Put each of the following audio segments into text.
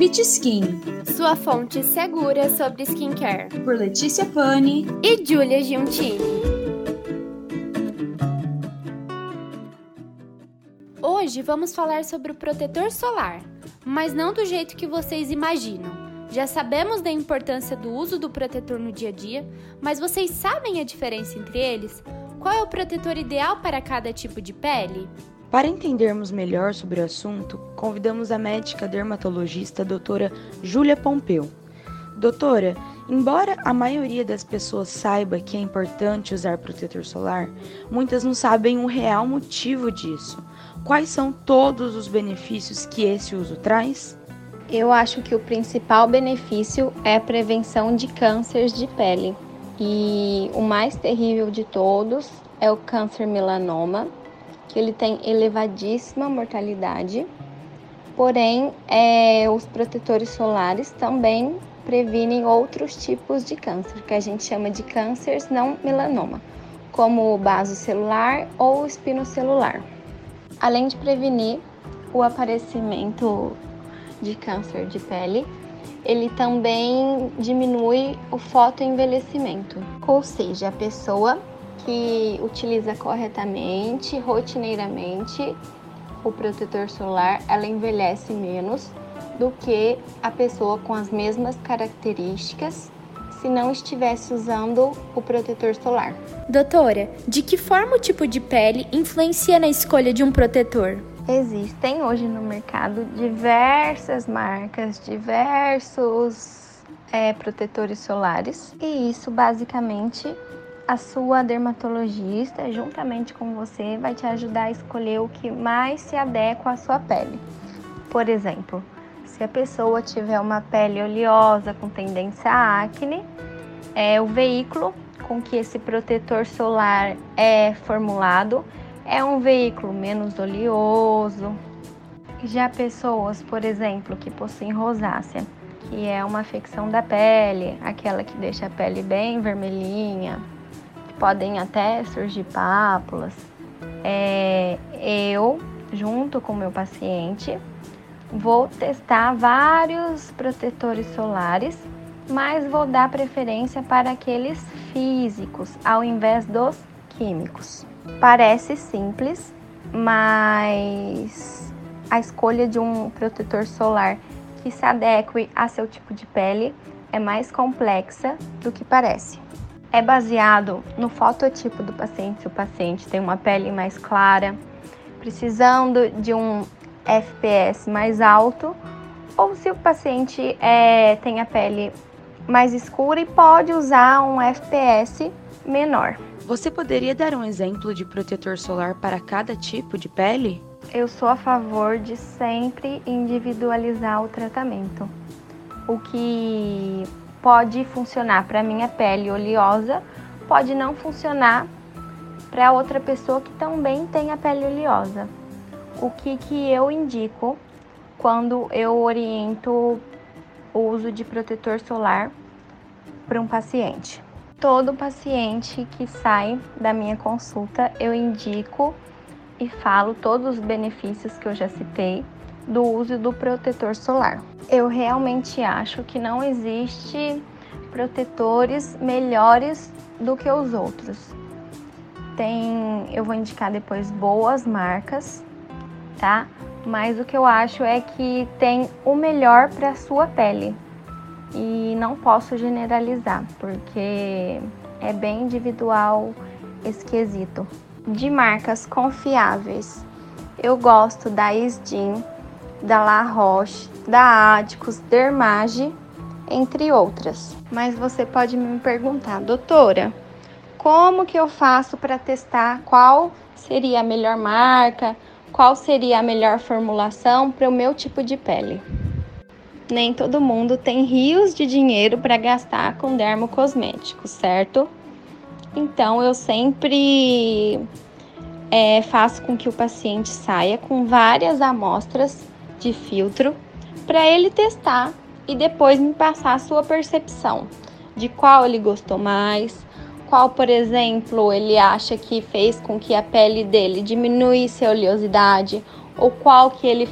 Peach Skin, sua fonte segura sobre skincare. Por Letícia Pani e Julia Giuntini. Hoje vamos falar sobre o protetor solar, mas não do jeito que vocês imaginam. Já sabemos da importância do uso do protetor no dia a dia, mas vocês sabem a diferença entre eles? Qual é o protetor ideal para cada tipo de pele? Para entendermos melhor sobre o assunto, convidamos a médica dermatologista doutora Júlia Pompeu. Doutora, embora a maioria das pessoas saiba que é importante usar protetor solar, muitas não sabem o real motivo disso. Quais são todos os benefícios que esse uso traz? Eu acho que o principal benefício é a prevenção de cânceres de pele. E o mais terrível de todos é o câncer melanoma, que ele tem elevadíssima mortalidade. Porém, é, os protetores solares também previnem outros tipos de câncer, que a gente chama de cânceres não melanoma, como o basocelular ou espinocelular. Além de prevenir o aparecimento de câncer de pele, ele também diminui o fotoenvelhecimento, ou seja, a pessoa que utiliza corretamente, rotineiramente o protetor solar, ela envelhece menos do que a pessoa com as mesmas características se não estivesse usando o protetor solar. Doutora, de que forma o tipo de pele influencia na escolha de um protetor? Existem hoje no mercado diversas marcas, diversos é, protetores solares, e isso basicamente a sua dermatologista, juntamente com você, vai te ajudar a escolher o que mais se adequa à sua pele. Por exemplo, se a pessoa tiver uma pele oleosa com tendência a acne, é o veículo com que esse protetor solar é formulado é um veículo menos oleoso. Já pessoas, por exemplo, que possuem rosácea, que é uma afecção da pele, aquela que deixa a pele bem vermelhinha, podem até surgir pápulas. É, eu, junto com meu paciente, vou testar vários protetores solares, mas vou dar preferência para aqueles físicos ao invés dos químicos. Parece simples, mas a escolha de um protetor solar que se adeque a seu tipo de pele é mais complexa do que parece. É baseado no fototipo do paciente, se o paciente tem uma pele mais clara, precisando de um FPS mais alto, ou se o paciente é, tem a pele mais escura e pode usar um FPS menor. Você poderia dar um exemplo de protetor solar para cada tipo de pele? Eu sou a favor de sempre individualizar o tratamento. O que pode funcionar para minha pele oleosa pode não funcionar para outra pessoa que também tem a pele oleosa. O que, que eu indico quando eu oriento o uso de protetor solar para um paciente? Todo paciente que sai da minha consulta, eu indico e falo todos os benefícios que eu já citei do uso do protetor solar. Eu realmente acho que não existe protetores melhores do que os outros. Tem, eu vou indicar depois boas marcas, tá? Mas o que eu acho é que tem o melhor para sua pele e não posso generalizar, porque é bem individual esse quesito. De marcas confiáveis, eu gosto da Isdin, da La Roche, da Adicus, Dermage, entre outras. Mas você pode me perguntar, doutora, como que eu faço para testar qual seria a melhor marca, qual seria a melhor formulação para o meu tipo de pele? nem todo mundo tem rios de dinheiro para gastar com dermocosméticos, certo? Então eu sempre é, faço com que o paciente saia com várias amostras de filtro para ele testar e depois me passar a sua percepção de qual ele gostou mais, qual, por exemplo, ele acha que fez com que a pele dele diminuísse a oleosidade ou qual que ele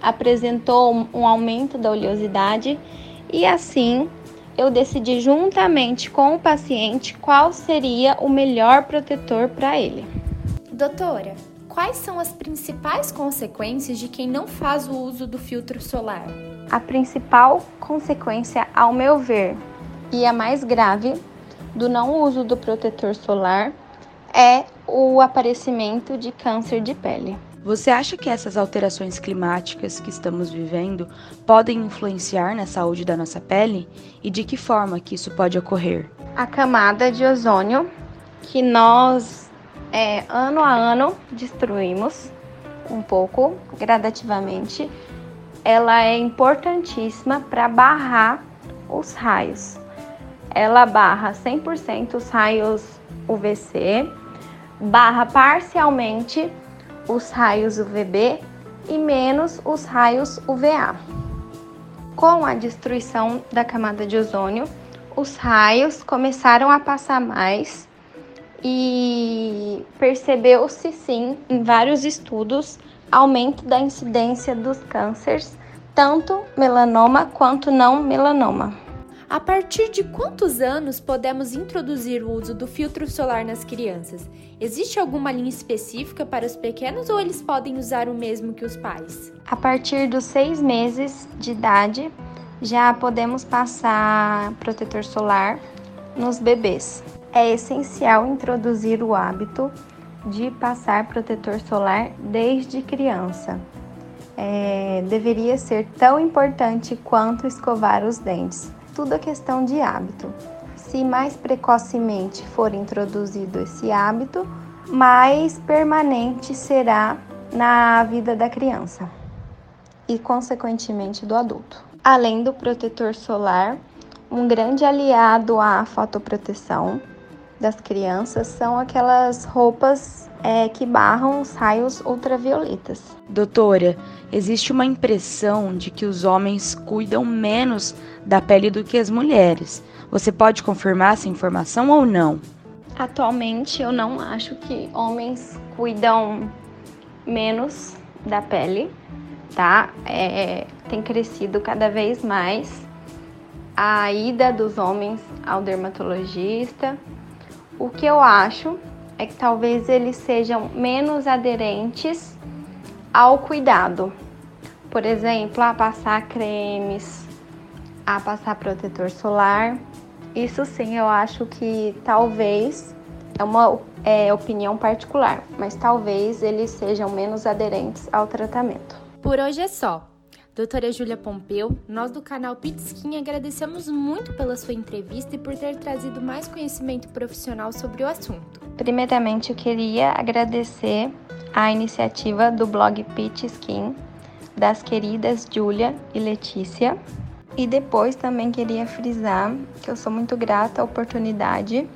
apresentou um aumento da oleosidade e assim eu decidi juntamente com o paciente qual seria o melhor protetor para ele. Doutora, quais são as principais consequências de quem não faz o uso do filtro solar? A principal consequência, ao meu ver, e a mais grave do não uso do protetor solar é o aparecimento de câncer de pele. Você acha que essas alterações climáticas que estamos vivendo podem influenciar na saúde da nossa pele e de que forma que isso pode ocorrer? A camada de ozônio que nós é, ano a ano destruímos um pouco gradativamente, ela é importantíssima para barrar os raios. Ela barra 100% os raios UVC, barra parcialmente os raios UVB e menos os raios UVA. Com a destruição da camada de ozônio, os raios começaram a passar mais e percebeu-se sim em vários estudos aumento da incidência dos cânceres, tanto melanoma quanto não melanoma. A partir de quantos anos podemos introduzir o uso do filtro solar nas crianças? Existe alguma linha específica para os pequenos ou eles podem usar o mesmo que os pais? A partir dos seis meses de idade, já podemos passar protetor solar nos bebês. É essencial introduzir o hábito de passar protetor solar desde criança. É, deveria ser tão importante quanto escovar os dentes tudo é questão de hábito. Se mais precocemente for introduzido esse hábito, mais permanente será na vida da criança e, consequentemente, do adulto. Além do protetor solar, um grande aliado à fotoproteção das crianças são aquelas roupas é, que barram os raios ultravioletas. Doutora, existe uma impressão de que os homens cuidam menos da pele do que as mulheres. Você pode confirmar essa informação ou não? Atualmente eu não acho que homens cuidam menos da pele, tá? É, tem crescido cada vez mais a ida dos homens ao dermatologista. O que eu acho é que talvez eles sejam menos aderentes ao cuidado. Por exemplo, a passar cremes, a passar protetor solar. Isso sim, eu acho que talvez é uma é, opinião particular, mas talvez eles sejam menos aderentes ao tratamento. Por hoje é só. Doutora Júlia Pompeu, nós do canal Pitskin agradecemos muito pela sua entrevista e por ter trazido mais conhecimento profissional sobre o assunto. Primeiramente, eu queria agradecer a iniciativa do blog Pitskin das queridas Júlia e Letícia. E depois também queria frisar que eu sou muito grata à oportunidade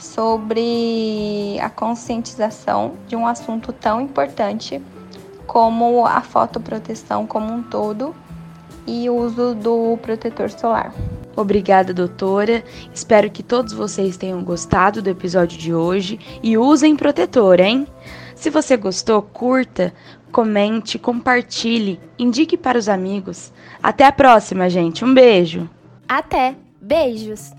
sobre a conscientização de um assunto tão importante como a fotoproteção como um todo e o uso do protetor solar. Obrigada, doutora. Espero que todos vocês tenham gostado do episódio de hoje e usem protetor, hein? Se você gostou, curta, comente, compartilhe, indique para os amigos. Até a próxima, gente. Um beijo. Até. Beijos.